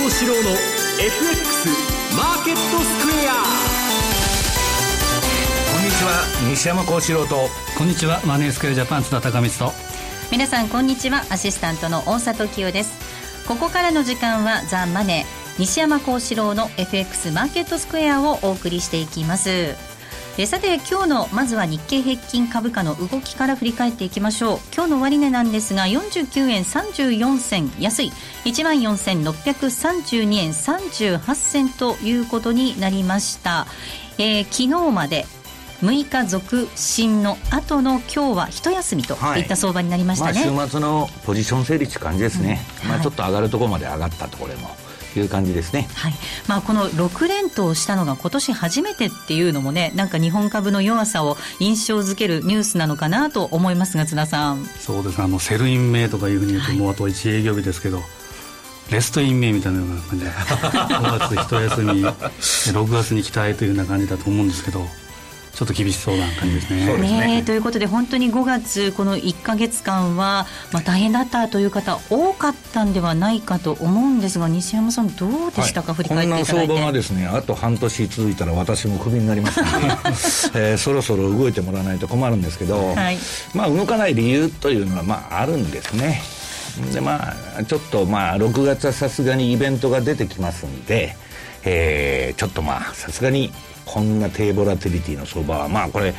幸四郎の FX マーケットスクエア。こんにちは。西山幸四郎と。こんにちは。マネースクエアジャパン津田隆光と。皆さんこんにちは。アシスタントの大里清です。ここからの時間はザ・マネー西山幸四郎の FX マーケットスクエアをお送りしていきますえさて今日のまずは日経平均株価の動きから振り返っていきましょう。今日の終値なんですが49円34銭安い。1万4632円38銭ということになりました、えー、昨日まで6日続伸の後の今日は一休みとい。った相場になりましたね、はいまあ、週末のポジション整理って感じですね、うん。はい、まあ、ちょっと上がるところまで上がったところもいう感じですね、はい。まあ、この6連投したのが今年初めてっていうのもねなんか日本株の弱さを印象づけるニュースなのかなと思いますが津田さん。そうですあの Sell in May とかいうふうに言うと、もうあと1営業日ですけど Rest in May みたいなような感じで5月一休み6月に期待というような感じだと思うんですけどちょっと厳しそうな感じですね。ね。ということで本当に5月この1か月間は、まあ、大変だったという方多かったんではないかと思うんですが西山さんどうでしたか、はい、振り返っていただいて。こんな相場がですねあと半年続いたら私もクビになります。ので、えー、そろそろ動いてもらわないと困るんですけど、はい、まあ動かない理由というのはまああるんですね。でまあちょっとまあ6月はさすがにイベントが出てきますんで、えー、ちょっとまあさすがにこんな低ボラティリティの相場はまあこれ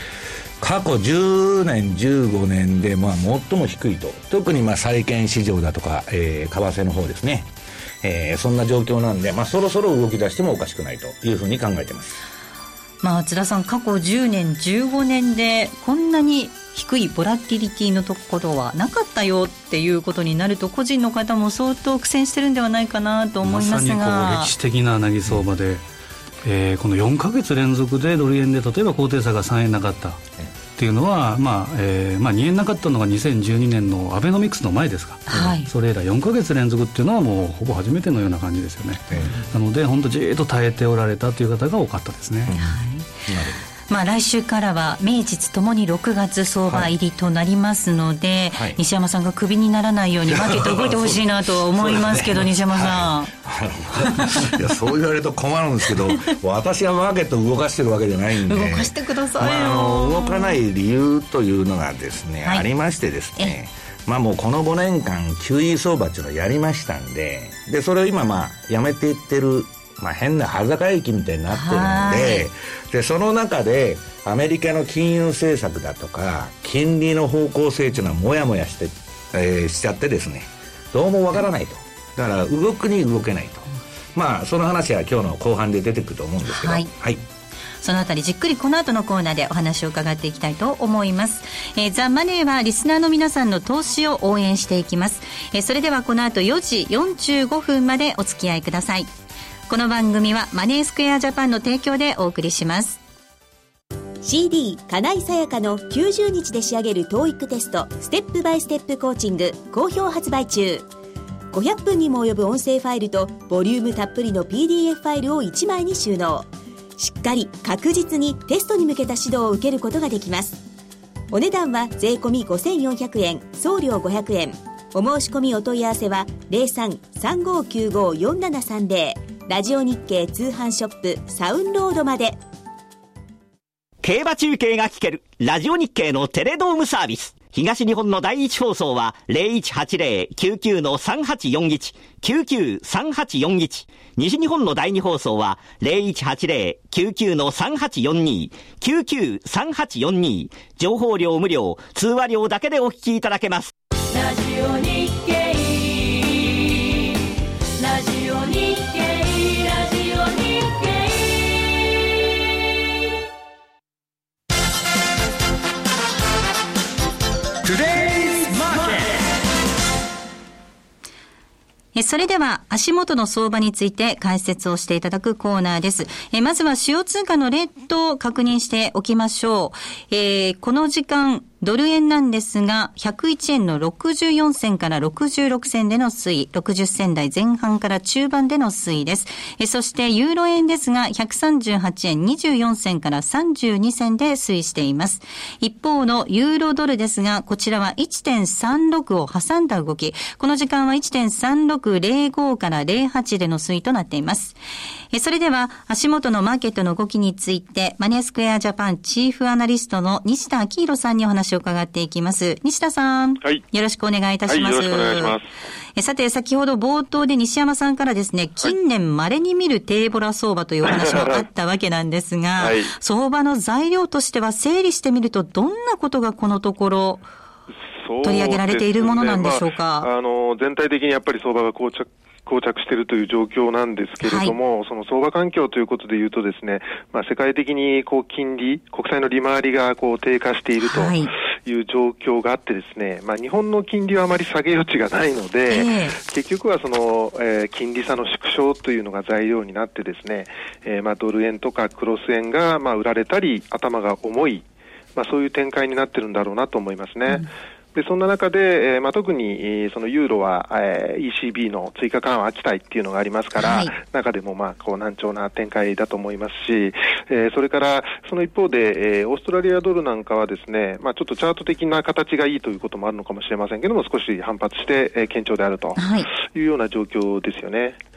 過去10年15年でまあ最も低いと。特にまあ債券市場だとか、えー、為替の方ですね、えー、そんな状況なんで、まあ、そろそろ動き出してもおかしくないというふうに考えてます。まあ津田さん過去10年15年でこんなに低いボラティリティのところはなかったよっていうことになると個人の方も相当苦戦してるんではないかなと思いますが。ま歴史的ななぎ相場で、えー、この4か月連続でドル円で例えば高低差が3円なかったっていうのは、まあえーまあ、2円なかったのが2012年のアベノミクスの前ですか、はい、それ以来4か月連続っていうのはもうほぼ初めてのような感じですよね、なので本当じっと耐えておられたという方が多かったですね。はい、なるほどまあ、来週からは名実ともに6月相場入りとなりますので、はい、西山さんがクビにならないように マーケット動いてほしいなと思いますけど、ね、西山さん、はい、い。やそう言われると困るんですけど私はマーケット動かしてるわけじゃないんで動かしてくださいよ、まあ、動かない理由というのがですね、はい、ありましてですねまあもうこの5年間 QE 相場っていうのをやりましたんででそれを今まあやめていってるまあ、変な裸坂駅みたいになってるんででその中でアメリカの金融政策だとか金利の方向性というのはもやもやして、えー、しちゃってですね。どうもわからないと。だから動くに動けないと。まあその話は今日の後半で出てくると思うんですけど。はい、はい。そのあたりじっくりこの後のコーナーでお話を伺っていきたいと思います。えー、ザ・マネーはリスナーの皆さんの投資を応援していきます。えー、それではこの後4時45分までお付き合いください。この番組はマネースクエアジャパンの提供でお送りします。CD 金井さやかの90日で仕上げる TOEIC テストステップバイステップコーチング好評発売中。500分にも及ぶ音声ファイルとボリュームたっぷりの PDF ファイルを1枚に収納。しっかり確実にテストに向けた指導を受けることができます。お値段は税込5400円送料500円。お申し込みお問い合わせは03-3595-4730ラジオ日経通販ショップサウンロードまで競馬中継が聞けるラジオ日経のテレドームサービス東日本の第一放送は0180-99-3841、99-3841。西日本の第二放送は0180-99-3842、99-3842。情報量無料、通話料だけでお聞きいただけます。ラジオ日それでは足元の相場について解説をしていただくコーナーです。えまずは主要通貨のレートを確認しておきましょう。えー、この時間、ドル円なんですが、101円の64銭から66銭での推移、60銭台前半から中盤での推移です。えそして、ユーロ円ですが、138円24銭から32銭で推移しています。一方のユーロドルですが、こちらは1.36を挟んだ動き、この時間は1.3605から08での推移となっています。えそれでは、足元のマーケットの動きについて、マネースクエアジャパンチーフアナリストの西田明宏さんにお話を伺っていきます。西田さん。はい。よろしくお願いいたします。はい、よろしくお願いします。えさて、先ほど冒頭で西山さんからですね、近年稀に見る低ボラ相場というお話もあったわけなんですが、はい、相場の材料としては整理してみると、どんなことがこのところ、取り上げられているものなんでしょうか？うねまあ、あの全体的にやっぱり相場が膠着膠着しているという状況なんですけれども、はい、その相場環境ということでいうとですね、まあ、世界的にこう金利、国債の利回りがこう低下しているとい。う状況があってですね、まあ、日本の金利はあまり下げ余地がないので、えー、結局はその、えー、金利差の縮小というのが材料になってですね、えー、まあドル円とかクロス円がまあ売られたり、頭が重い、まあ、そういう展開になってるんだろうなと思いますね。うんでそんな中で、えーまあ、特に、えー、そのユーロは、えー、ECB の追加緩和期待っていうのがありますから、はい、中でも、まあ、こう難聴な展開だと思いますし、えー、それからその一方で、えー、オーストラリアドルなんかはですね、まあ、ちょっとチャート的な形がいいということもあるのかもしれませんけれども、少し反発して、えー、堅調であるというような状況ですよね。はい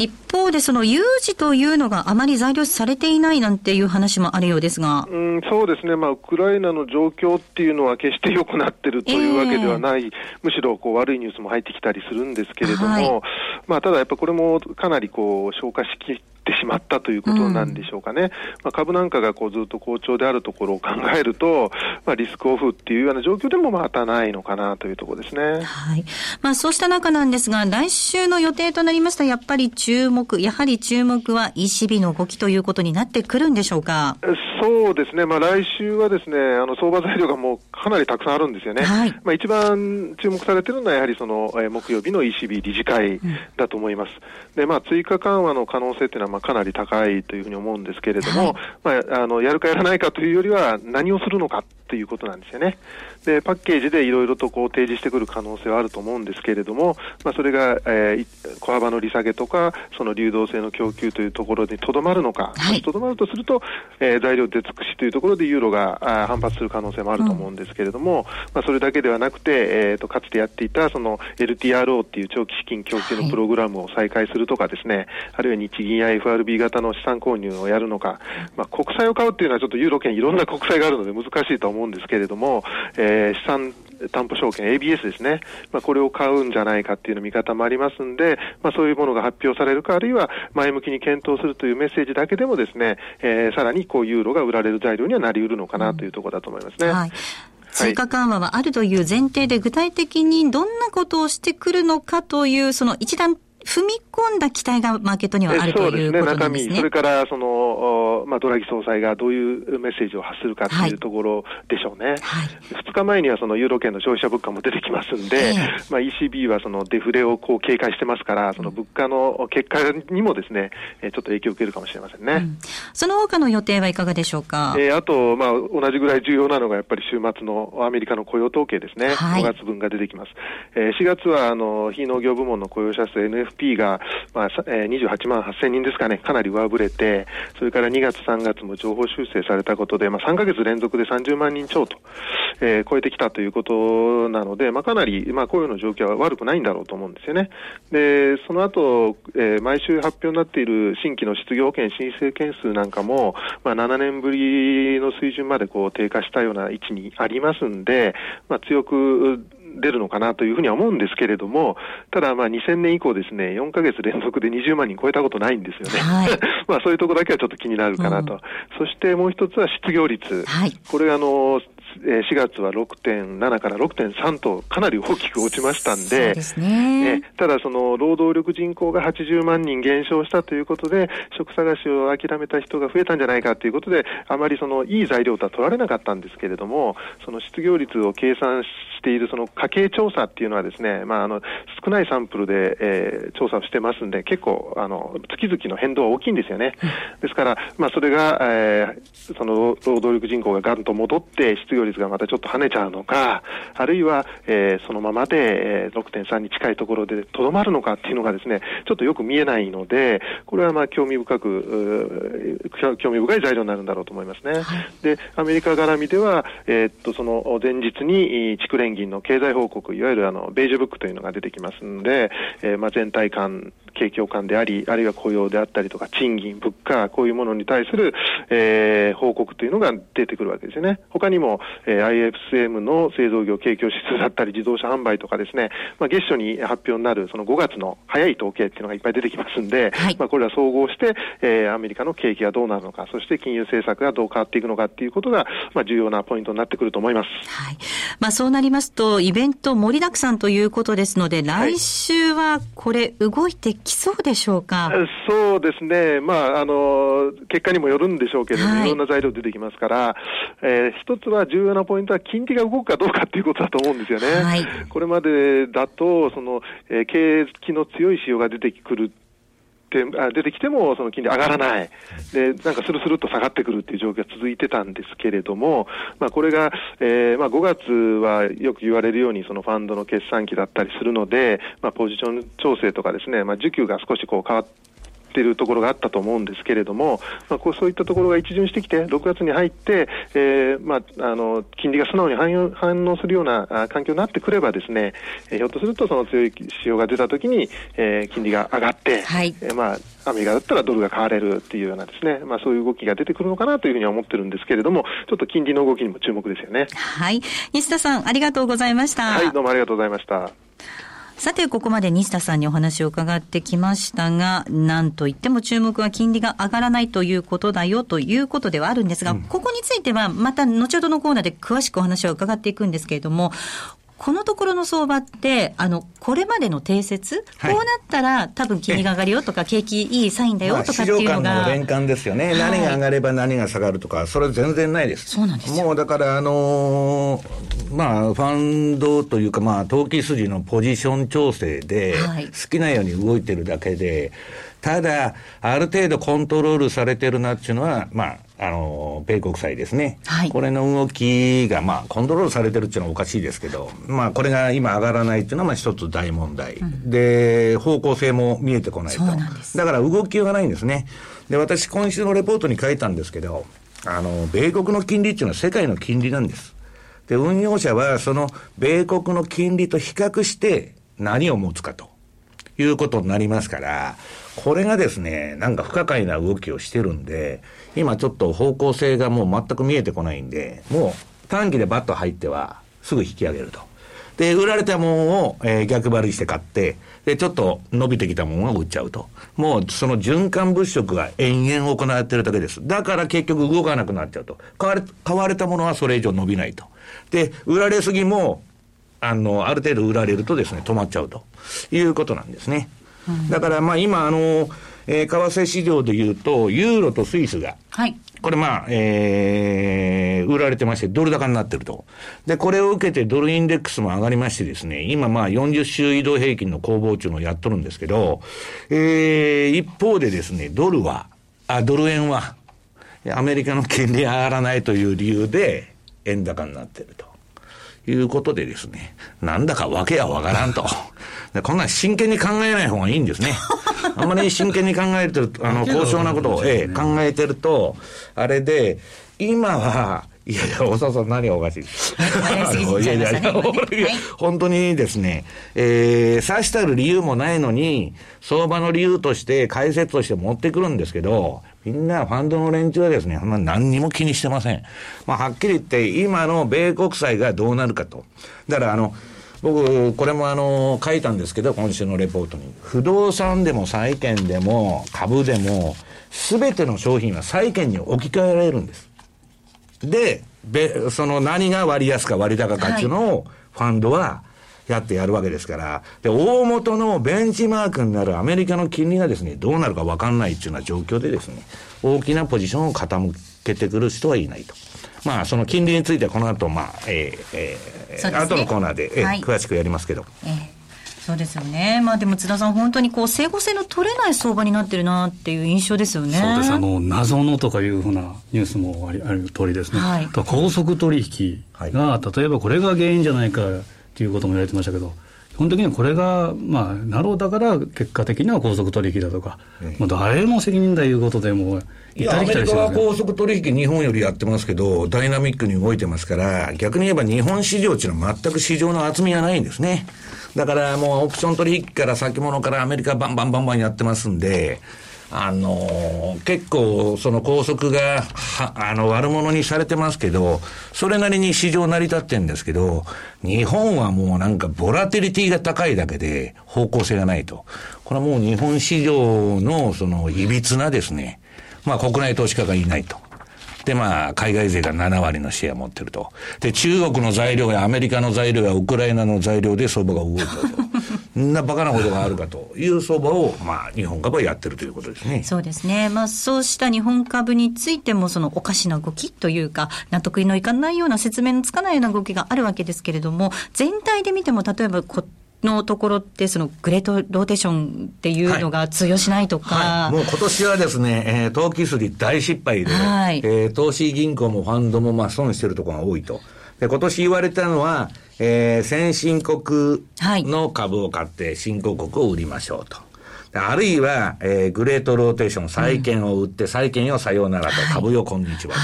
一方で、その有事というのがあまり材料視されていないなんていう話もあるようですが。うん、そうですね。まあ、ウクライナの状況っていうのは決して良くなってるというわけではない、えー、むしろこう悪いニュースも入ってきたりするんですけれども、はい、まあ、ただやっぱこれもかなりこう消化しきってしまったということなんでしょうかね、うん、まあ、株なんかがこうずっと好調であるところを考えると、まあ、リスクオフっていうような状況でもまたないのかなというところですね。はいまあ、そうした中なんですが、来週の予定となりましたやっぱり注目、やはり注目は ECB の動きということになってくるんでしょうか？そうですね、まあ、来週はですねあの相場材料がもうかなりたくさんあるんですよね。はい、まあ、一番注目されているのはやはりその、えー、木曜日の ECB 理事会だと思います。うん、でまあ、追加緩和の可能性というのはまあかなり高いというふうに思うんですけれども、はい、まあ、あのやるかやらないかというよりは何をするのかということなんですよね。でパッケージでいろいろとこう提示してくる可能性はあると思うんですけれども、まあ、それが、えー、小幅の利下げとかその流動性の供給というところにとどまるのか、と、ど、まるとすると、えー、材料出尽くしというところでユーロがあ反発する可能性もあると思うんですけれども、うん、まあ、それだけではなくて、えーと、かつてやっていたその LTRO っていう長期資金供給のプログラムを再開するとかですね、はい、あるいは日銀や FRB 型の資産購入をやるのか、まあ、国債を買うっていうのはちょっとユーロ圏いろんな国債があるので難しいと思うんですけれども、えー、資産担保証券 ABS ですね、まあ、これを買うんじゃないかっていうの見方もありますんで、まあ、そういうものが発表されるか、あるいは前向きに検討するというメッセージだけでもですね、えー、さらにこうユーロが売られる材料にはなりうるのかなというところだと思いますね。うんはい。追加緩和はあるという前提で具体的にどんなことをしてくるのかという、その一段踏み込んだ期待がマーケットにはあるということなんですね。それからその、まあ、ドラギ総裁がどういうメッセージを発するかというところでしょうね。はい、2日前にはそのユーロ圏の消費者物価も出てきますんで、えー、まあ、ECB はそのデフレをこう警戒してますから、その物価の結果にもですね、ちょっと影響を受けるかもしれませんね。うん、その他の予定はいかがでしょうか？えー、あと、まあ、同じぐらい重要なのがやっぱり週末のアメリカの雇用統計ですね。はい、5月分が出てきます。えー、4月はあの非農業部門の雇用者数 FP がまあえー、28万8000人ですかね、かなり上振れて、それから2月、3月も情報修正されたことで、まあ、3か月連続で30万人超と、えー、超えてきたということなので、まあ、かなり、まあ、雇用の状況は悪くないんだろうと思うんですよね。で、その後、えー、毎週発表になっている新規の失業保険申請件数なんかも、まあ、7年ぶりの水準までこう低下したような位置にありますんで、まあ、強く出るのかなというふうには思うんですけれども、ただまあ2000年以降ですね、4ヶ月連続で20万人超えたことないんですよね。はい、まあそういうところだけはちょっと気になるかなと。うん、そしてもう一つは失業率。はい、これあの、4月は6.7から6.3とかなり大きく落ちましたんで、でね、ただその労働力人口が80万人減少したということで、職探しを諦めた人が増えたんじゃないかということで、あまりそのいい材料とは取られなかったんですけれども、その失業率を計算ししているその家計調査っていうのはですね、まあ、あの少ないサンプルで、えー、調査をしてますんで、結構あの月々の変動は大きいんですよね。ですから、まあ、それが、えー、その労働力人口がガンと戻って、失業率がまたちょっと跳ねちゃうのか、あるいは、えー、そのままで、えー、6.3に近いところでとどまるのかっていうのがですね、ちょっとよく見えないので、これはまあ興味深く、興味深い材料になるんだろうと思いますね。はい、で、アメリカ絡みでは、えー、っと、その前日に地区連銀の経済報告、いわゆるあの、ベージュブックというのが出てきますので、えー、まあ全体感、景況感であり、あるいは雇用であったりとか、賃金、物価、こういうものに対する、えー、報告というのが出てくるわけですよね。他にも、えー、IFCM の製造業景況指数だったり、自動車販売とかですね、まあ、月初に発表になるその5月の早い統計っていうのがいっぱい出てきますんで、はい、まあ、これは総合して、えー、アメリカの景気がどうなるのか、そして金融政策がどう変わっていくのかっていうことが、まあ、重要なポイントになってくると思います。はい。まあ、そうなりますと、イベント盛りだくさんということですので、来週はこれ、動いてきそうでしょうか、はい、そうですね。まあ、あの、結果にもよるんでしょうけど、はい、いろんな材料出てきますから、えー、一つは重要なポイントは金利が動くかどうかっていうことだと思うんですよね。はい、これまでだと、その、えー、景気の強い仕様が出てくるて出てきても、その金利上がらない、でなんかスルスルっと下がってくるっていう状況が続いてたんですけれども、まあ、これが、えーまあ、5月はよく言われるように、そのファンドの決算期だったりするので、まあ、ポジション調整とかですね、まあ、需給が少しこう変わって、っているところがあったと思うんですけれども、まあ、こうそういったところが一巡してきて、6月に入って、えーまあ、あの金利が素直に反応するような環境になってくればですね、えー、ひょっとするとその強い仕様が出たときに、えー、金利が上がって、はい、えー、まあ、アメリカだったらドルが買われるっていうようなですね、まあ、そういう動きが出てくるのかなというふうには思ってるんですけれども、ちょっと金利の動きにも注目ですよね。はい。西田さん、ありがとうございました。はい、どうもありがとうございました。さて、ここまで西田さんにお話を伺ってきましたが、なんといっても注目は金利が上がらないということだよということではあるんですが、うん、ここについてはまた後ほどのコーナーで詳しくお話を伺っていくんですけれども、このところの相場って、あの、これまでの定説、はい、こうなったら多分金利が上がるよとか、景気いいサインだよとかっていうのが。まあ、市場間の連関ですよね、はい、何が上がれば何が下がるとか、それ全然ないです。そうなんですもうだから、あのー、まあ、ファンドというか、まあ、投機筋のポジション調整で、好きなように動いてるだけで、ただ、ある程度コントロールされてるなっていうのは、まあ、あの、米国債ですね。はい、これの動きが、まあ、コントロールされてるっていうのはおかしいですけど、まあ、これが今上がらないっていうのは、まあ、一つ大問題、うん、で、方向性も見えてこないと。だから動きがないんですね。で、私、今週のレポートに書いたんですけど、あの、米国の金利っていうのは世界の金利なんです。で、運用者は、その、米国の金利と比較して、何を持つかと。いうことになりますから、これがですね、なんか不可解な動きをしてるんで、今ちょっと方向性がもう全く見えてこないんで、もう短期でバッと入ってはすぐ引き上げると。で、売られたものを、えー、逆張りして買って、で、ちょっと伸びてきたものを売っちゃうと。もうその循環物色が延々行われてるだけです。だから結局動かなくなっちゃうと。買われ、買われたものはそれ以上伸びないと。で、売られすぎも、あの、ある程度売られるとですね、止まっちゃうということなんですね。だからまあ今、あの、えー、為替市場でいうと、ユーロとスイスが、はい。これまあ、えー、売られてまして、ドル高になってると。で、これを受けてドルインデックスも上がりましてですね、今まあ40週移動平均の攻防中のやっとるんですけど、えー、一方でですね、ドルは、あ、ドル円は、アメリカの金利上がらないという理由で、円高になってると。いうことでですね、なんだかわけやわからんと。こんなん真剣に考えない方がいいんですね。あんまり真剣に考えてる、あの、高尚なことを、ええ、考えてると、あれで、今は、いやいや、大沢さん何がおかしい？いやいやいや、本当にですね、えー、さしたる理由もないのに、相場の理由として、解説として持ってくるんですけど、みんなファンドの連中はですね、何にも気にしてません。まあ、はっきり言って、今の米国債がどうなるかと。だから、あの、僕、これもあの、書いたんですけど、今週のレポートに。不動産でも債券でも株でも、すべての商品は債券に置き換えられるんです。で、べその何が割安か割高かっていうのを、ファンドはやってやるわけですから、で、大元のベンチマークになるアメリカの金利がですね、どうなるかわかんないっていうような状況でですね、大きなポジションを傾けてくる人はいないと。まあ、その金利についてはこの後、まあ、えー、えー、ね、後のコーナーで、えー、はい、詳しくやりますけど。えーそうですよね。まあでも津田さん、本当にこう、整合性の取れない相場になってるなっていう印象ですよね。そうです。あの、謎のとかいうふうなニュースもありある通りですね。はい、高速取引が、はい、例えばこれが原因じゃないかっていうことも言われてましたけど、基本的にはこれが、まあ、ナローだから結果的には高速取引だとか、ええ、もう誰の責任だいうことでもいや、アメリカは高速取引日本よりやってますけど、ダイナミックに動いてますから、逆に言えば日本市場っていうのは全く市場の厚みがないんですね。だからもうオプション取引から先物からアメリカバンバンバンバンやってますんで、あの、結構その拘束が、は、あの、悪者にされてますけど、それなりに市場成り立ってんですけど、日本はもうなんかボラテリティが高いだけで方向性がないと。これはもう日本市場のその歪なですね、まあ国内投資家がいないと。で、まあ、海外勢が7割のシェアを持ってると。で、中国の材料やアメリカの材料やウクライナの材料で相場が動いたと。そんなバカなことがあるかという相場を、まあ、日本株はやってるということですね。そうですね。まあ、そうした日本株についても、そのおかしな動きというか、納得のいかないような説明のつかないような動きがあるわけですけれども、全体で見ても、例えばこ、のところって、そのグレートローテーションっていうのが通用しないとか、はい。はい、もう今年はですね、えー、投機すり大失敗で、はい、えー、投資銀行もファンドもまあ損してるところが多いと。で、今年言われたのは、えー、先進国の株を買って新興国を売りましょうと。あるいは、えー、グレートローテーション、債券を売って、債券をさようならと、株よこんにちは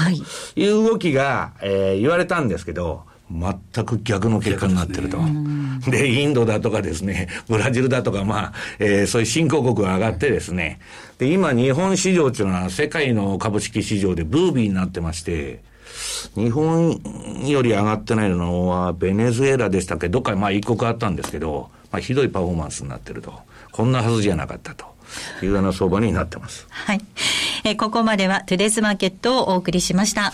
という動きが、えー、言われたんですけど、全く逆の結果になってると。で、ね、インドだとかですね、ブラジルだとか、まあ、えー、そういう新興国が上がってですね、で、今、日本市場っていうのは世界の株式市場でブービーになってまして、日本より上がってないのは、ベネズエラでしたっけ？どっかまあ一国あったんですけど、まあひどいパフォーマンスになってると。こんなはずじゃなかったと。いうような相場になってます。はい。えー、ここまではトゥデイズマーケットをお送りしました。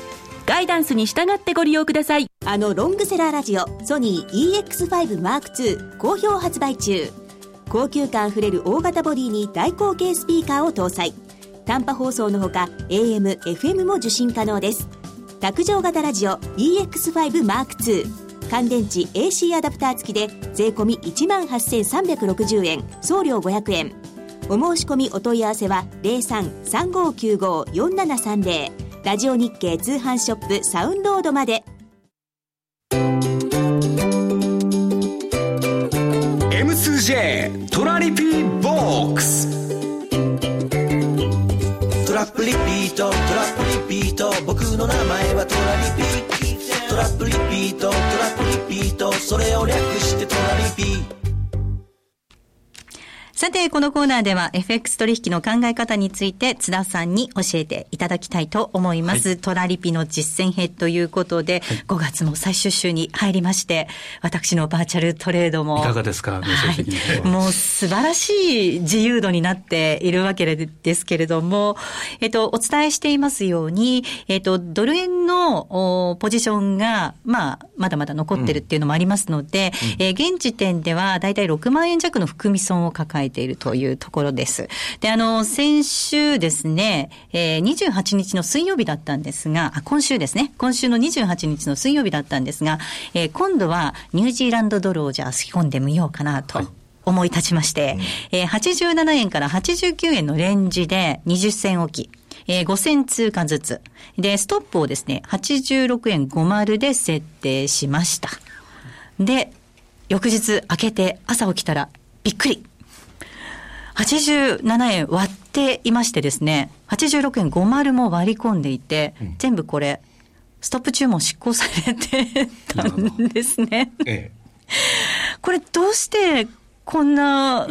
ガイダンスに従ってご利用ください。あのロングセラーラジオソニー EX5M2 好評発売中。高級感あふれる大型ボディに大口径スピーカーを搭載。短波放送のほか AM、FM も受信可能です。卓上型ラジオ EX5M2 乾電池 AC アダプター付きで税込1万8360円。送料500円。お申し込みお問い合わせは0335954730ラジオ日経通販ショップサウンロードまで。M2J トラリピーボックス。トラップリピートトラップリピート。僕の名前はトラリピトラップリピートトラップリピート。それを略してトラリピさて、このコーナーでは FX 取引の考え方について津田さんに教えていただきたいと思います。はい、トラリピの実践編ということで、はい、5月も最終週に入りまして、私のバーチャルトレードも。いかがですか、はい、もう素晴らしい自由度になっているわけですけれども、えっと、お伝えしていますように、えっと、ドル円のポジションが、まあ、まだまだ残ってるっていうのもありますので、うん、えー、現時点ではだいたい6万円弱の含み損を抱えているというところです。で、あの、先週ですね、えー、28日の水曜日だったんですが、あ、今週ですね、今週の28日の水曜日だったんですが、えー、今度はニュージーランドドルをじゃあ吹き込んでみようかなと。はい思い立ちまして、うん、えー、87円から89円のレンジで20銭置き。えー、5銭通貨ずつ。で、ストップをですね、86円50で設定しました。で、翌日開けて朝起きたらびっくり。87円割っていましてですね、86円50も割り込んでいて、うん、全部これ、ストップ注文執行されてたんですね。ええ、これどうしてこんな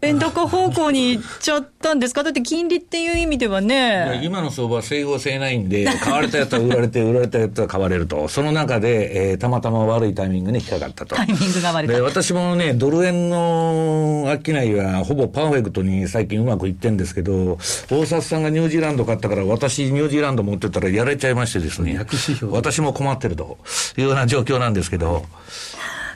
円高方向に行っちゃったんですか？だって金利っていう意味ではね。今の相場は整合性ないんで、買われたやつは売られて、売られたやつは買われると。その中で、えー、たまたま悪いタイミングに引っかかったと。タイミングが悪い。で、私もね、ドル円の商いはほぼパーフェクトに最近うまくいってんですけど、大札さんがニュージーランド買ったから、私ニュージーランド持ってたらやられちゃいましてですね。私も困ってるというような状況なんですけど。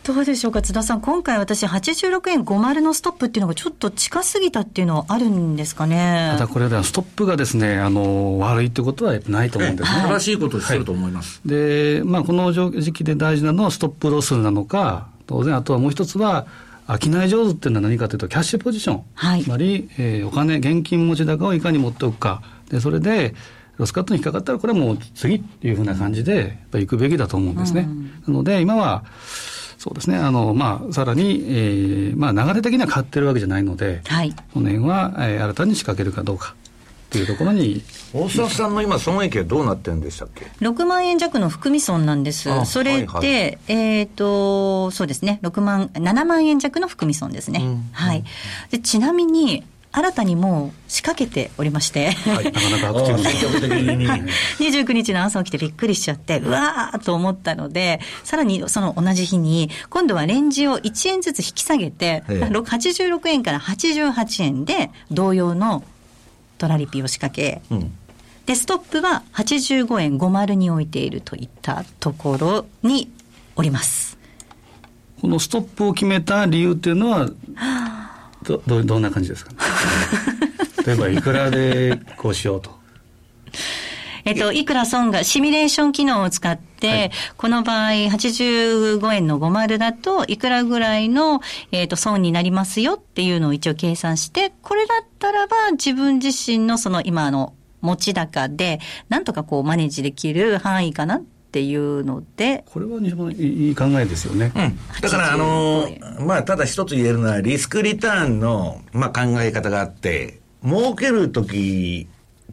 どうでしょうか津田さん、今回私86円50のストップっていうのがちょっと近すぎたっていうのはあるんですかね？ただこれではストップがですね、あの、悪いってことはないと思うんですね。正しいことをしてると思います。はい、で、まあこの時期で大事なのはストップロスなのか、当然あとはもう一つは、商い上手っていうのは何かというと、キャッシュポジション。はい、つまり、えー、お金、現金持ち高をいかに持っておくか。で、それで、ロスカットに引っかかったら、これはもう次っていうふうな感じで、やっぱり行くべきだと思うんですね。うん、なので、今は、そうですね。あの、まあ、さらに、えー、まあ、流れ的には買ってるわけじゃないので、はい。この辺は、えー、新たに仕掛けるかどうか。というところに。大沢さんの今損益はどうなってるんでしたっけ？6万円弱の含み損なんです。それで、はいはい、えっ、ー、とそうですね。6万7万円弱の含み損ですね、うん、はい。でちなみに新たにもう仕掛けておりまして、はい、なかなかアクティブ。積極的に。29日の朝起きてびっくりしちゃって、うわーと思ったので、さらにその同じ日に、今度はレンジを1円ずつ引き下げて、86円から88円で、同様のトラリピを仕掛け、うん、で、ストップは85円50に置いているといったところにおります。このストップを決めた理由っていうのは、どどどんな感じですか、ね、例えばいくらでこうしようと。えっと、いくら損が、シミュレーション機能を使って、はい、この場合、85円の50だと、いくらぐらいの、えっと、損になりますよっていうのを一応計算して、これだったらば、自分自身のその今の持ち高で、なんとかこうマネージできる範囲かなっていうので。これは西本いい考えですよね。うん。だから、あのー、まあ、ただ一つ言えるのは、リスクリターンの、まあ、考え方があって、儲けるとき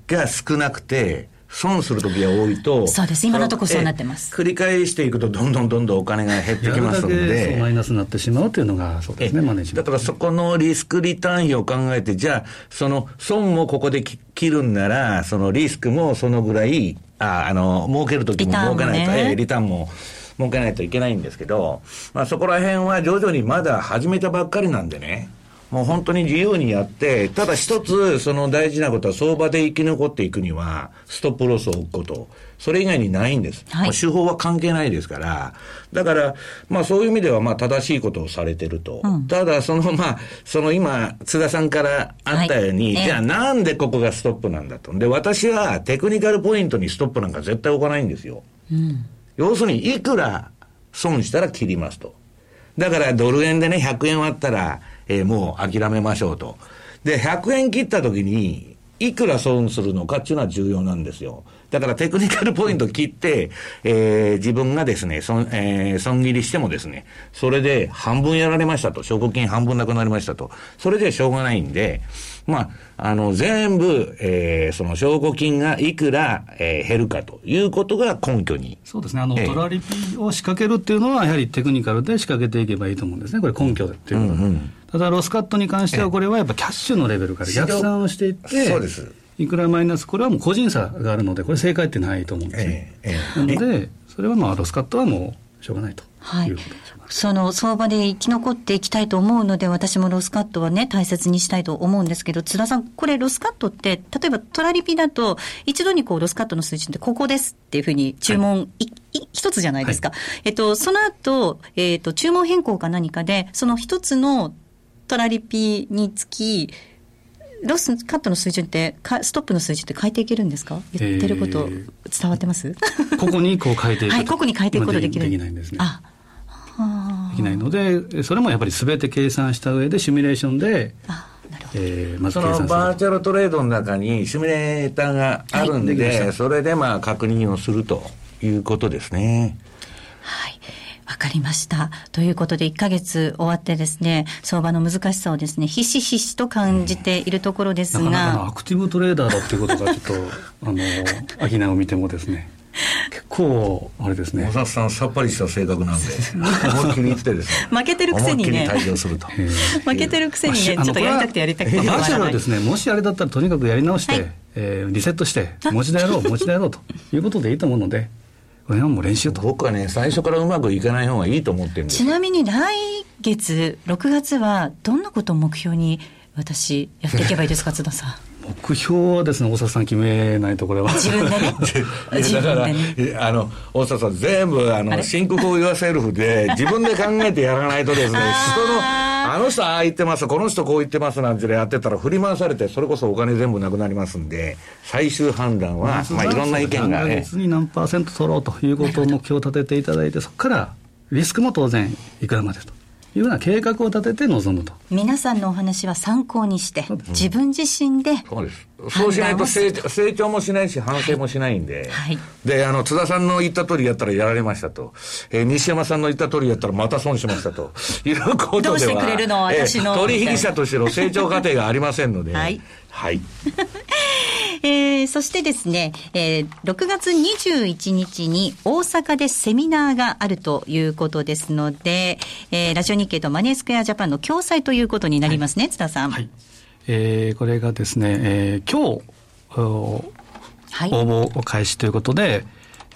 が少なくて、損するときが多いと。そうです。今のところそうなってます。繰り返していくと、どんどんどんどんお金が減ってきますので。マイナスになってしまうというのが、そうですね、マネジメント。だからそこのリスクリターン費を考えて、じゃあ、その損もここで切るんなら、そのリスクもそのぐらいああの、儲けるときも儲けないと、ええ、リターンも儲けないといけないんですけど、まあそこら辺は徐々にまだ始めたばっかりなんでね、もう本当に自由にやって、ただ一つ、その大事なことは相場で生き残っていくには、ストップロスを置くこと。それ以外にないんです。はい、手法は関係ないですから。だから、まあそういう意味では、まあ正しいことをされてると。うん、ただ、そのまあ、その今、津田さんからあったように、はい、じゃあなんでここがストップなんだと。で、私はテクニカルポイントにストップなんか絶対置かないんですよ。うん、要するに、いくら損したら切りますと。だからドル円でね、100円割ったら、えー、もう諦めましょうと。で、100円切った時に、いくら損するのかっていうのは重要なんですよ。だからテクニカルポイント切って、えー、自分がですね、損、えー、損切りしてもですね、それで半分やられましたと、証拠金半分なくなりましたと、それでしょうがないんで、まあ、あの、全部、えー、その証拠金がいくら、えー、減るかということが根拠に。そうですね。あの、えー、トラリピを仕掛けるっていうのは、やはりテクニカルで仕掛けていけばいいと思うんですね。これ根拠でっていうことうんうん、ただ、ロスカットに関しては、これはやっぱキャッシュのレベルから逆算をしていって、そうです。いくらマイナス、これはもう個人差があるので、これ正解ってないと思うんですね。なので、それはまあ、ロスカットはもうしょうがないと。はい、その相場で生き残っていきたいと思うので、私もロスカットはね、大切にしたいと思うんですけど、津田さん、これロスカットって、例えばトラリピだと、一度にこうロスカットの数値ってここですっていうふうに注文、はい、一つじゃないですか。はい、えっと、その後、えっと、注文変更か何かで、その一つのトラリピにつき、ロスカットの水準ってストップの水準って変えていけるんですか？言ってること伝わってます、えー、ここにこう変えていく。はいここに変えていくことできる。できないんですね。あ。できないのでそれもやっぱりすべて計算した上でシミュレーションでえー、まずそのバーチャルトレードの中にシミュレーターがあるんで、はい、それでまあ確認をするということですね。はい。わかりました。ということで、1ヶ月終わってですね、相場の難しさをですね、ひしひしと感じているところですが。なかなかアクティブトレーダーだっていうことが、ちょっと、あの、商いを見てもですね、結構構、あれですね。さん、さっぱりした性格なんで、思いっきり言ってですね。負けてるくせにね。退場すると。負けてるくせにね、ちょっとやりたくてやりたくて。バーチャルはですね、もしあれだったらとにかくやり直して、はい、えー、リセットして、もう一度やろう、もう一度やろうということでいいと思うので、これはもう練習と。僕はね、最初からうまくいかない方がいいと思ってるんですちなみに来月、6月は、どんなことを目標に私、やっていけばいいですか、津田さん？目標はですね、大沢さん決めないと、これは。自分でね。だから、ね、あの、大沢さん、全部、あの、シンクフォーユアセルフで、自分で考えてやらないとですね、人の、あの人ああ言ってます、この人こう言ってますなんてやってたら振り回されて、それこそお金全部なくなりますんで、最終判断は、まあ、いろんな意見がね。に何パーセント取ろうということを目標を立てていただいて、そこからリスクも当然いくらまでと。いうような計画を立てて臨むと。皆さんのお話は参考にして、自分自身でそうです。そうしないと成長成長もしないし反省もしないんで、はい、であの津田さんの言った通りやったらやられましたと、えー、西山さんの言った通りやったらまた損しましたと。いうことではどうしてくれるの？私の、えー、取引者としての成長過程がありませんので。はい、はい えー、そしてですね、えー、6月21日に大阪でセミナーがあるということですので、えー、ラジオ日経とマネースクエアジャパンの共催ということになりますね、はい、津田さん。はい、えー、これがですね、えー、今日、はい、応募開始ということで、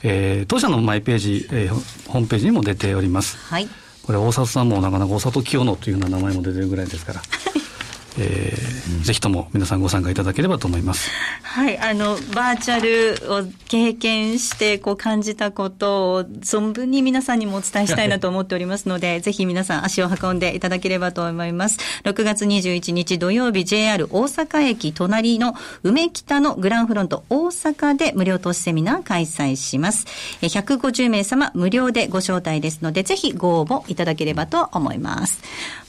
えー、当社のマイページ、えー、ホームページにも出ております。はい。これ、大里さんもなかなか大里清野というような名前も出てるぐらいですから。えー、うん、ぜひとも皆さんご参加いただければと思います。はい、あの、バーチャルを経験して、こう感じたことを存分に皆さんにもお伝えしたいなと思っておりますので、ぜひ皆さん足を運んでいただければと思います。6月21日土曜日 JR 大阪駅隣の梅北のグランフロント大阪で無料投資セミナー開催します。150名様無料でご招待ですので、ぜひご応募いただければと思います。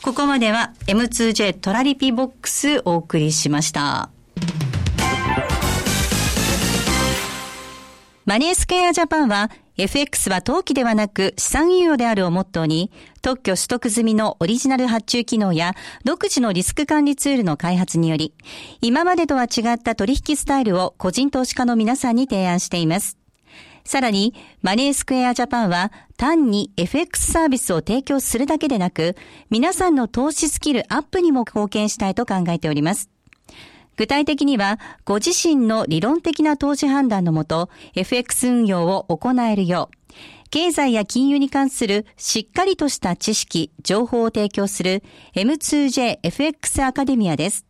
ここまでは M2J トラリピボックスお送りしました。マネースクエアジャパンは FX は投機ではなく資産運用であるをモットーに特許取得済みのオリジナル発注機能や独自のリスク管理ツールの開発により今までとは違った取引スタイルを個人投資家の皆さんに提案しています。さらに、マネースクエアジャパンは単に FX サービスを提供するだけでなく、皆さんの投資スキルアップにも貢献したいと考えております。具体的には、ご自身の理論的な投資判断のもと、FX 運用を行えるよう、経済や金融に関するしっかりとした知識、情報を提供する M2JFX アカデミアです。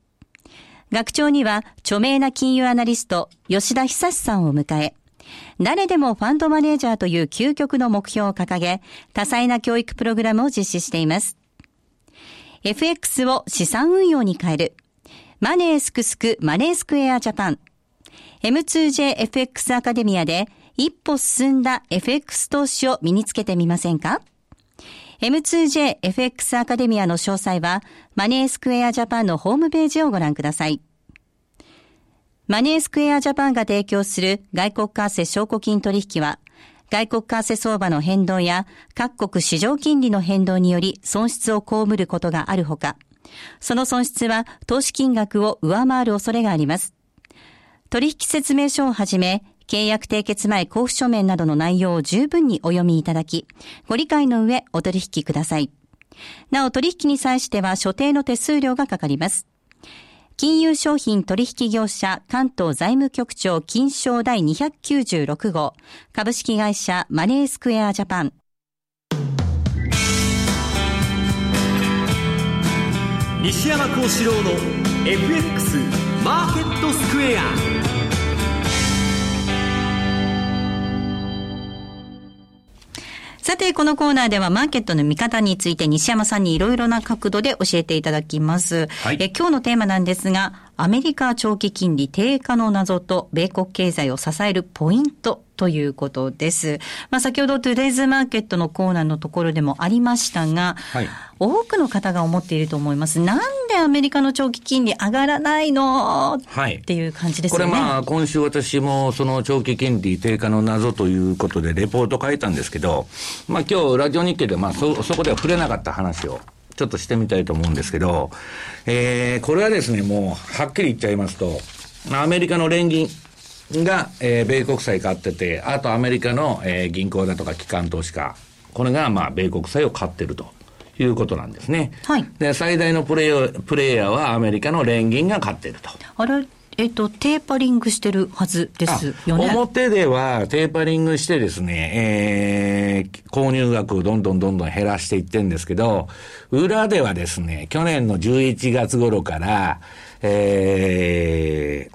学長には著名な金融アナリスト吉田久さんを迎え、誰でもファンドマネージャーという究極の目標を掲げ、多彩な教育プログラムを実施しています。FX を資産運用に変える。マネースクスクマネースクエアジャパン。M2JFX アカデミアで一歩進んだ FX 投資を身につけてみませんか ?M2JFX アカデミアの詳細はマネースクエアジャパンのホームページをご覧ください。マネースクエアジャパンが提供する外国為替証拠金取引は外国為替相場の変動や各国市場金利の変動により損失を被ることがあるほか、その損失は投資金額を上回る恐れがあります。取引説明書をはじめ、契約締結前交付書面などの内容を十分にお読みいただき、ご理解の上お取引ください。なお取引に際しては所定の手数料がかかります。金融商品取引業者関東財務局長金賞第296号。株式会社マネースクエアジャパン。西山幸四郎の FX マーケットスクエア。さて、このコーナーではマーケットの見方について西山さんにいろいろな角度で教えていただきます。はい、え今日のテーマなんですが、アメリカ長期金利低下の謎と米国経済を支えるポイントということです。まあ、先ほどトゥデイズマーケットのコーナーのところでもありましたが、はい、多くの方が思っていると思います。なんでアメリカの長期金利上がらないの、はい、っていう感じですよね。これまあ、今週私もその長期金利低下の謎ということでレポート書いたんですけど、まあ今日ラジオ日経でまあそ、そこでは触れなかった話をちょっとしてみたいと思うんですけど、えー、これはですね、もう、はっきり言っちゃいますと、アメリカの連銀、が、えー、米国債買ってて、あとアメリカの、えー、銀行だとか機関投資家、これが、まあ、米国債を買ってると。いうことなんですね。はい。で、最大のプレイヤー、プレイヤーはアメリカの連銀が買ってると。あれ、えっと、テーパリングしてるはずですよね。表ではテーパリングしてですね、えー、購入額をどんどんどんどん減らしていってるんですけど、裏ではですね、去年の11月頃から、え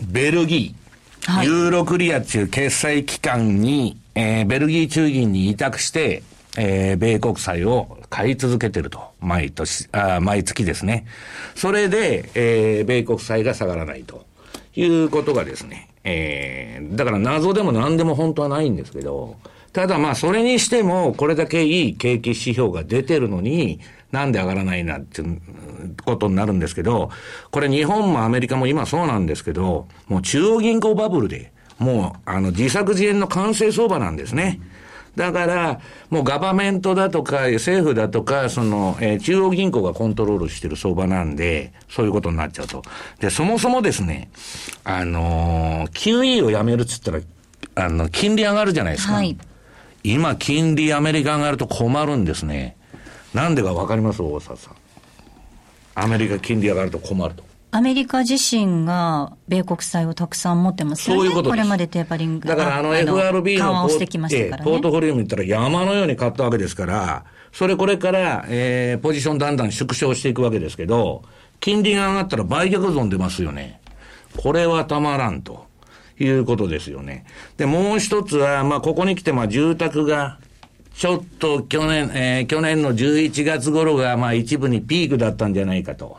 ー、ベルギー、はい、ユーロクリアっていう決済機関に、えー、ベルギー中銀に委託して、えー、米国債を買い続けてると。毎年、あ毎月ですね。それで、えー、米国債が下がらないということがですね、えー、だから謎でも何でも本当はないんですけど、ただまあそれにしてもこれだけいい景気指標が出てるのに、なんで上がらないなっていうことになるんですけど、これ日本もアメリカも今そうなんですけど、もう中央銀行バブルで、もうあの自作自演の完成相場なんですね。だから、もうガバメントだとか、政府だとか、その、えー、中央銀行がコントロールしてる相場なんで、そういうことになっちゃうと。で、そもそもですね、あのー、QE をやめるっつったら、あの、金利上がるじゃないですか。はい。今、金利アメリカ上がると困るんですね。なんでかわかります？大沢さん。アメリカ金利上がると困ると。アメリカ自身が米国債をたくさん持ってますよね。そういうことこれまでテーパリングだからあの FRB ののしてきましたからね、ポートフォリオ見たら山のように買ったわけですから、それこれから、えー、ポジションだんだん縮小していくわけですけど、金利が上がったら売却損出ますよね。これはたまらんということですよね。で、もう一つは、まあ、ここに来て、まあ、住宅が、ちょっと去年、えー、去年の11月頃が、まあ、一部にピークだったんじゃないかと。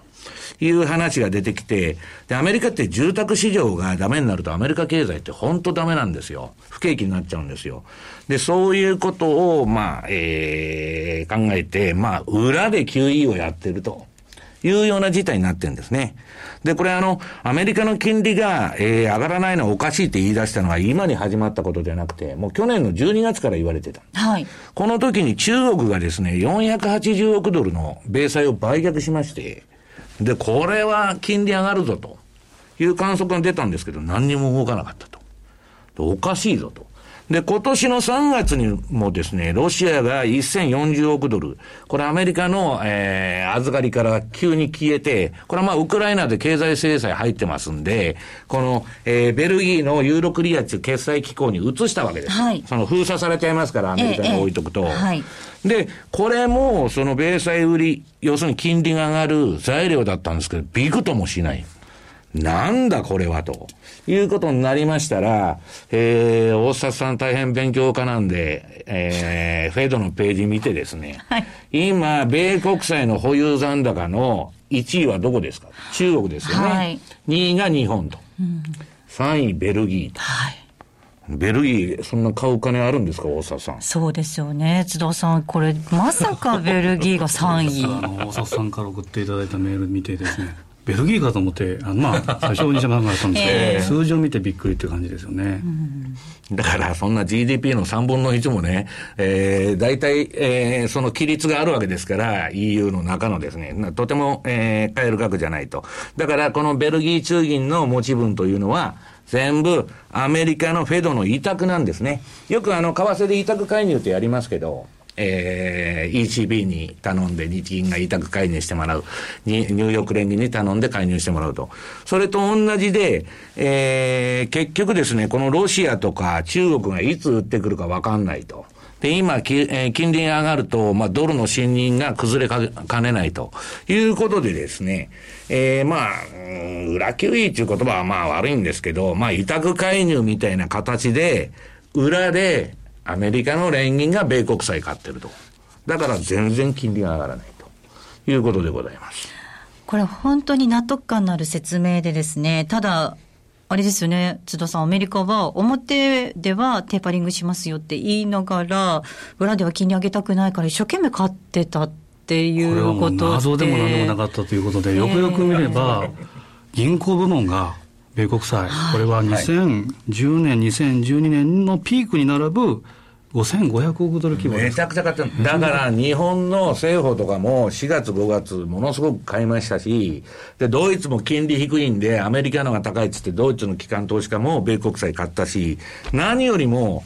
いう話が出てきて、で、アメリカって住宅市場がダメになるとアメリカ経済って本当ダメなんですよ。不景気になっちゃうんですよ。で、そういうことを、まあ、えー、考えて、まあ、裏で QE をやってると。いうような事態になってるんですね。で、これあの、アメリカの金利が、えー、上がらないのはおかしいって言い出したのは今に始まったことじゃなくて、もう去年の12月から言われてた。はい。この時に中国がですね、480億ドルの米債を売却しまして、で、これは金利上がるぞという観測が出たんですけど、何にも動かなかったと。おかしいぞと。で、今年の3月にもですね、ロシアが1040億ドル、これアメリカの、えー、預かりから急に消えて、これはまあウクライナで経済制裁入ってますんで、この、えー、ベルギーのユーロクリアっていう決済機構に移したわけです。はい、その封鎖されちゃいますから、アメリカに置いとくと。ええはい、で、これも、その米債売り、要するに金利が上がる材料だったんですけど、びくともしない。なんだこれはと。いうことになりましたら、えー、大札さん大変勉強家なんで、えー、フェドのページ見てですね、はい、今、米国債の保有残高の1位はどこですか？中国ですよね。はい、2位が日本と。うん、3位ベルギーと。はいベルギー、そんな買う金あるんですか、大沢さん。そうですよね、津田さん、これ、まさかベルギーが3位。大沢さんから送っていただいたメール見てですね、ベルギーかと思って、あのまあ、最初、西山さんがったんですけど、えー、数字を見てびっくりっていう感じですよね。だから、そんな GDP の3分の1もね、えー、大体、えー、その規律があるわけですから、EU の中のですね、とても、えー、買える額じゃないと。だから、このベルギー中銀の持ち分というのは、全部アメリカのフェドの委託なんですね。よくあの、為替で委託介入ってやりますけど、えー、ECB に頼んで日銀が委託介入してもらう。ニューヨーク連銀に頼んで介入してもらうと。それと同じで、えー、結局ですね、このロシアとか中国がいつ売ってくるかわかんないと。で、今、きえー、金利が上がると、まあ、ドルの信任が崩れかねないということでですね、えー、まあ、裏キウイっていう言葉はまあ悪いんですけど、まあ、委託介入みたいな形で、裏で、アメリカの連銀が米国債買ってると。だから全然金利が上がらないということでございます。これ本当に納得感のある説明でですね、ただ、あれですよね、津田さん、アメリカは表ではテーパリングしますよって言いながら、裏では金利上げたくないから一生懸命買ってたっていうことで。これは謎でも何でもなかったということで、よくよく見れば、銀行部門が米国債、これは2010年、2012年のピークに並ぶ5500億ドル規模めちゃくちゃ買ってる。だから日本の政府とかも4月5月ものすごく買いましたし、で、ドイツも金利低いんでアメリカのが高いっつってドイツの機関投資家も米国債買ったし、何よりも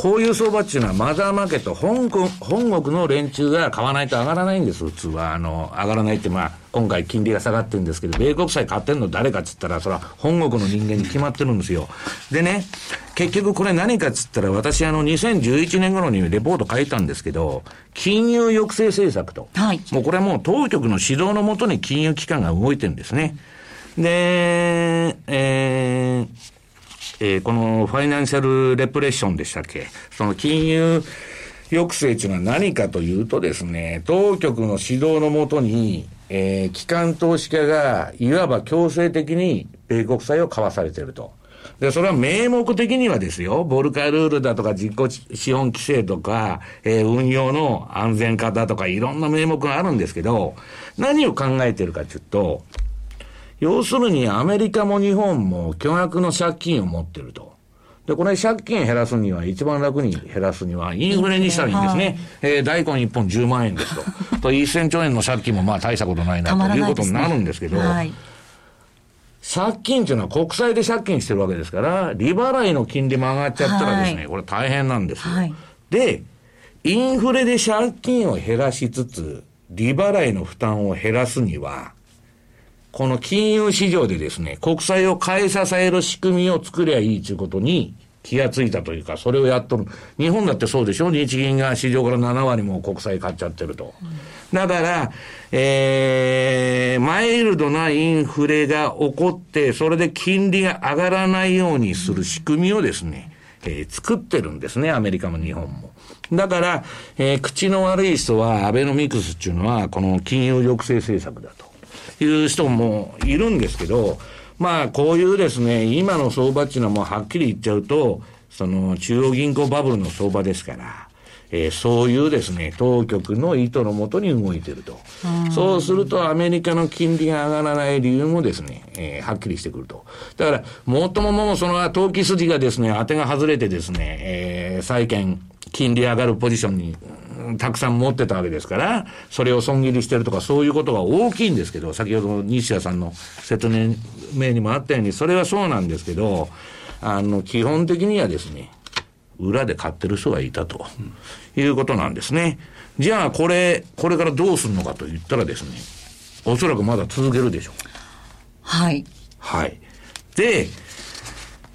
こういう相場っていうのはマザーマーケット、本国、本国の連中が買わないと上がらないんです、普通は。あの、上がらないって、まあ、今回金利が下がってるんですけど、米国債買ってんの誰かっつったら、それは本国の人間に決まってるんですよ。でね、結局これ何かっつったら、私あの、2011年頃にレポート書いたんですけど、金融抑制政策と。はい。もうこれはもう当局の指導のもとに金融機関が動いてるんですね。で、えー、えー、このファイナンシャルレプレッションでしたっけ？その金融抑制というのは何かというとですね、当局の指導のもとに、えー、機関投資家がいわば強制的に米国債を買わされていると。で、それは名目的にはですよ、ボルカルールだとか実行資本規制とか、えー、運用の安全化だとかいろんな名目があるんですけど、何を考えてるかというと、要するにアメリカも日本も巨額の借金を持ってると。で、これ借金減らすには、一番楽に減らすには、インフレにしたらいいんですね。はい、えー、大根1本10万円ですと。と、1000兆円の借金もまあ大したことないなということになるんですけど、はい、借金っていうのは国債で借金してるわけですから、利払いの金利も上がっちゃったらですね、はい、これ大変なんですよ。で、インフレで借金を減らしつつ、利払いの負担を減らすには、この金融市場でですね、国債を買い支える仕組みを作りゃいいということに気がついたというか、それをやっとる。日本だってそうでしょ？日銀が市場から7割も国債買っちゃってると。だから、えー、マイルドなインフレが起こって、それで金利が上がらないようにする仕組みをですね、えー、作ってるんですね、アメリカも日本も。だから、えー、口の悪い人は、アベノミクスっていうのは、この金融抑制政策だと。いう人もいるんですけど、まあ、こういうですね、今の相場っていうのはもうはっきり言っちゃうと、その中央銀行バブルの相場ですから、えー、そういうですね、当局の意図のもとに動いてると。そうするとアメリカの金利が上がらない理由もですね、えー、はっきりしてくると。だから、もっとももその投機筋がですね、当てが外れてですね、えー、債券、金利上がるポジションにたくさん持ってたわけですから、それを損切りしてるとか、そういうことが大きいんですけど、先ほど西谷さんの説明にもあったように、それはそうなんですけど、あの、基本的にはですね、裏で買ってる人がいたと、いうことなんですね。じゃあ、これ、これからどうするのかと言ったらですね、おそらくまだ続けるでしょう。はい。はい。で、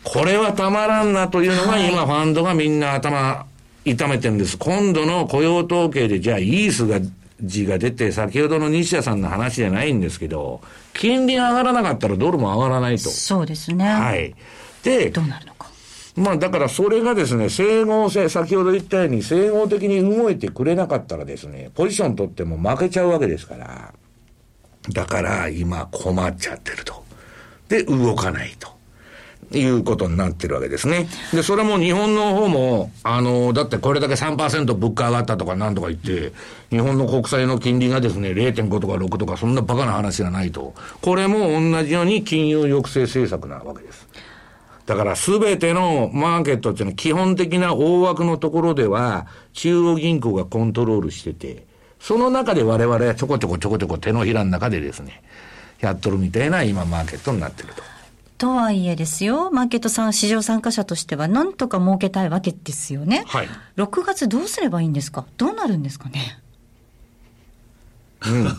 これはたまらんなというのが、今、ファンドがみんな頭痛めてるんです。今度の雇用統計で、じゃあ、イースが、字が出て、先ほどの西田さんの話じゃないんですけど、金利が上がらなかったらドルも上がらないと。そうですね。はい。で、どうなるのか。まあだからそれがですね、整合性、先ほど言ったように整合的に動いてくれなかったらですね、ポジション取っても負けちゃうわけですから、だから今困っちゃってると。で、動かないと。いうことになってるわけですね。で、それも日本の方も、あの、だってこれだけ3%物価上がったとかなんとか言って、日本の国債の金利がですね、0.5とか6とか、そんなバカな話がないと。これも同じように金融抑制政策なわけです。だからすべてのマーケットっていうのは基本的な大枠のところでは、中央銀行がコントロールしてて、その中で我々はちょこちょこちょこちょこ手のひらの中でですね、やっとるみたいな今マーケットになってると。とはいえですよ、マーケットさん、市場参加者としては、なんとか儲けたいわけですよね。はい。6月どうすればいいんですか？どうなるんですかね？うん、ど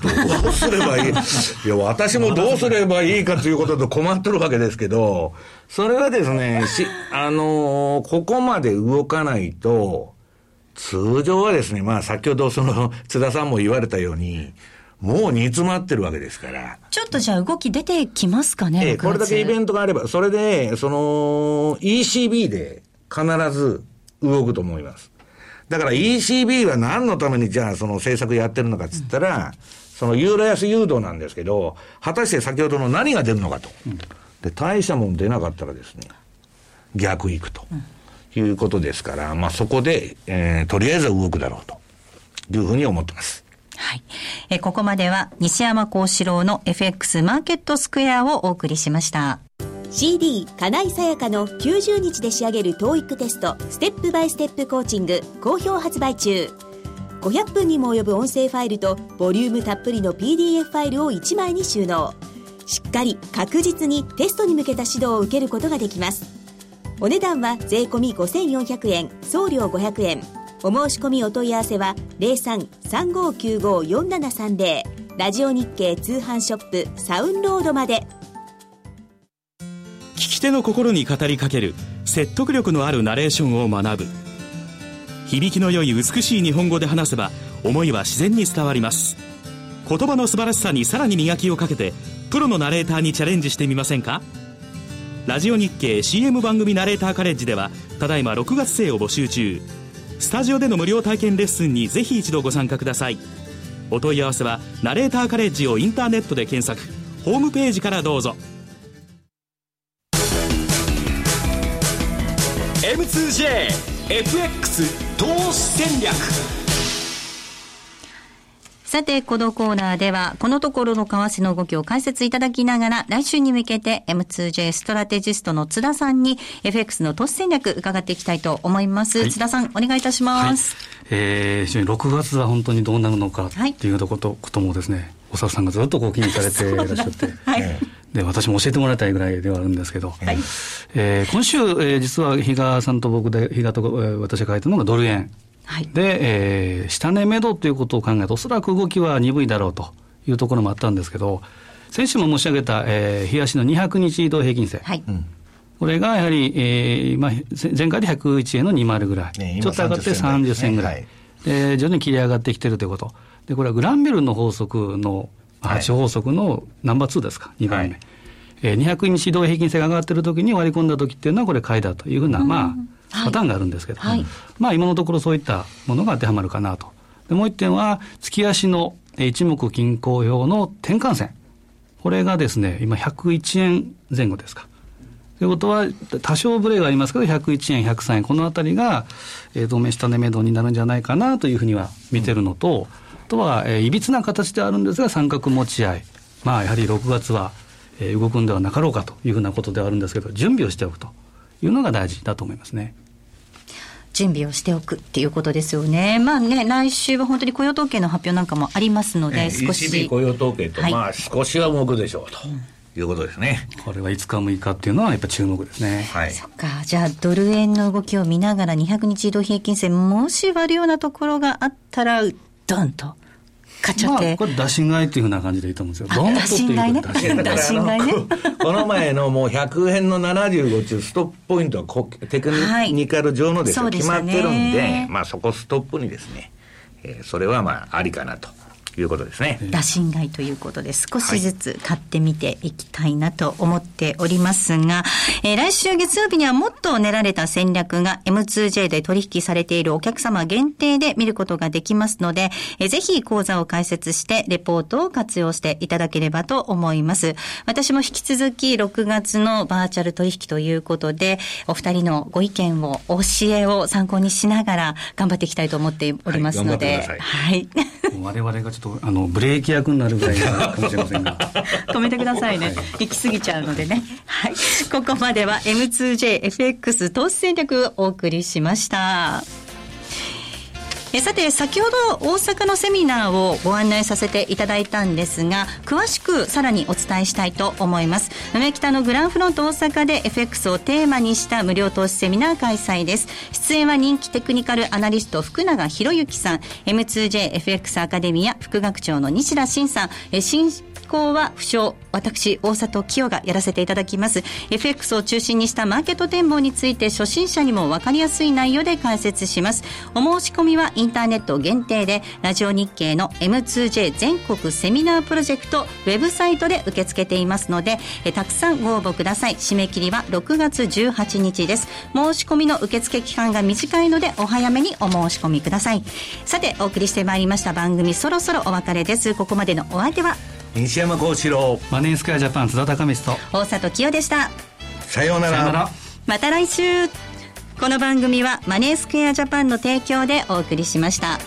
うすればいい？いや、私もどうすればいいかということで困ってるわけですけど、それはですね、し、あのー、ここまで動かないと、通常はですね、まあ先ほどその津田さんも言われたように、もう煮詰まってるわけですから。ちょっとじゃあ動き出てきますかね、ええ、これだけイベントがあれば、それで、その、ECB で必ず動くと思います。だから ECB は何のためにじゃあその政策やってるのかっつったら、うん、そのユーロ安誘導なんですけど、果たして先ほどの何が出るのかと。うん、で、大したもん出なかったらですね、逆行くと。いうことですから、まあそこで、えー、とりあえず動くだろうというふうに思ってます。はい。えここまでは西山幸四郎の FX マーケットスクエアをお送りしました。CD 金井さやかの90日で仕上げる TOEIC テストステップバイステップコーチング好評発売中500分にも及ぶ音声ファイルとボリュームたっぷりの PDF ファイルを1枚に収納しっかり確実にテストに向けた指導を受けることができますお値段は税込5400円送料500円お申し込みお問い合わせは0335954730ラジオ日経通販ショップサウンロードまで。聞き手の心に語りかける説得力のあるナレーションを学ぶ。響きの良い美しい日本語で話せば思いは自然に伝わります。言葉の素晴らしさにさらに磨きをかけてプロのナレーターにチャレンジしてみませんか？ラジオ日経 CM 番組ナレーターカレッジではただいま6月生を募集中。スタジオでの無料体験レッスンにぜひ一度ご参加ください。お問い合わせはナレーターカレッジをインターネットで検索。ホームページからどうぞ。M2JFX 投資戦略。さて、このコーナーでは、このところの為替の動きを解説いただきながら、来週に向けて M2J ストラテジストの津田さんに FX の投資戦略伺っていきたいと思います。はい、津田さん、お願いいたします。はい、えー、非常に6月は本当にどうなるのかっていうこと,、こともですね、おささんがずっとご気にされていらっしゃって。はい。で私も教えてもらいたいぐらいではあるんですけど、はい、えー、今週、えー、実は比嘉さんと僕で、比嘉と、えー、私が書いたのがドル円。はい、で、えー、下値目処ということを考えると、おそらく動きは鈍いだろうというところもあったんですけど、先週も申し上げた、えー、日足の200日移動平均線。はい、これがやはり、えーまあ、前回で101円の20ぐらい、ね、ちょっと上がって30銭ぐらい、ねはい、で徐々に切り上がってきてるということ、でこれはグランベルの法則の、8法則のナンバー2ですか、2番目。はい。えー、200日移動平均線が上がってるときに割り込んだときっていうのは、これ、買いだというふうな、まあ、パターンがあるんですけど、はい、まあ今のところそういったものが当てはまるかなと。でもう一点は、月足の一目均衡表の転換線。これがですね、今101円前後ですか。ということは、多少ブレがありますけど、101円、103円、このあたりが、えー、同盟下値目処になるんじゃないかなというふうには見てるのと、うん、あとは、えー、いびつな形であるんですが、三角持ち合い。まあ、やはり6月は、えー、動くんではなかろうかというふうなことではあるんですけど、準備をしておくというのが大事だと思いますね。準備をしておくっていうことですよね。まあね、来週は本当に雇用統計の発表なんかもありますので、えー、少し。雇用統計と、はい、まあ少しは動くでしょうと。いうことですね。これは5日6日っていうのはやっぱ注目ですね。はい。そっか。じゃあ、ドル円の動きを見ながら200日移動平均線、もし割るようなところがあったら、ドンと。買っちゃって。まあ、これ、打診買いっていうふうな感じでいいと思うんですよ。ドンとっていう買いね。打診買いね。この前のもう100円の75中、ストップポイントはテクニカル上のですよ、はい、決まってるんで、まあそこストップにですね、えー、それはまあありかなと。いうことですね。打診買いということで少しずつ買ってみていきたいなと思っておりますが、えー、来週月曜日にはもっと練られた戦略が M2J で取引されているお客様限定で見ることができますので、えー、ぜひ講座を開設してレポートを活用していただければと思います。私も引き続き6月のバーチャル取引ということで、お二人のご意見を、教えを参考にしながら頑張っていきたいと思っておりますので、はい。我々がちょっととあのブレーキ役になるぐらいかもしれませんが。止めてくださいね、はい、行き過ぎちゃうのでね。はい。ここまでは M2JFX 投資戦略をお送りしましたえさて先ほど大阪のセミナーをご案内させていただいたんですが詳しくさらにお伝えしたいと思います。梅北のグランフロント大阪で FX をテーマにした無料投資セミナー開催です。出演は人気テクニカルアナリスト福永博之さん。M2JFX アカデミア副学長の西田真さん。え新行は不詳私大里清がやらせていただきます。FX を中心にしたマーケット展望について初心者にも分かりやすい内容で解説します。お申し込みはインターネット限定でラジオ日経の M2J 全国セミナープロジェクトウェブサイトで受け付けていますのでえたくさんご応募ください。締め切りは6月18日です。申し込みの受付期間が短いのでお早めにお申し込みください。さてお送りしてまいりました番組そろそろお別れです。ここまでのお相手は西山幸四郎。マネースクエアジャパン津田隆光と。大里清でした。さようなら。また来週。この番組はマネースクエアジャパンの提供でお送りしました。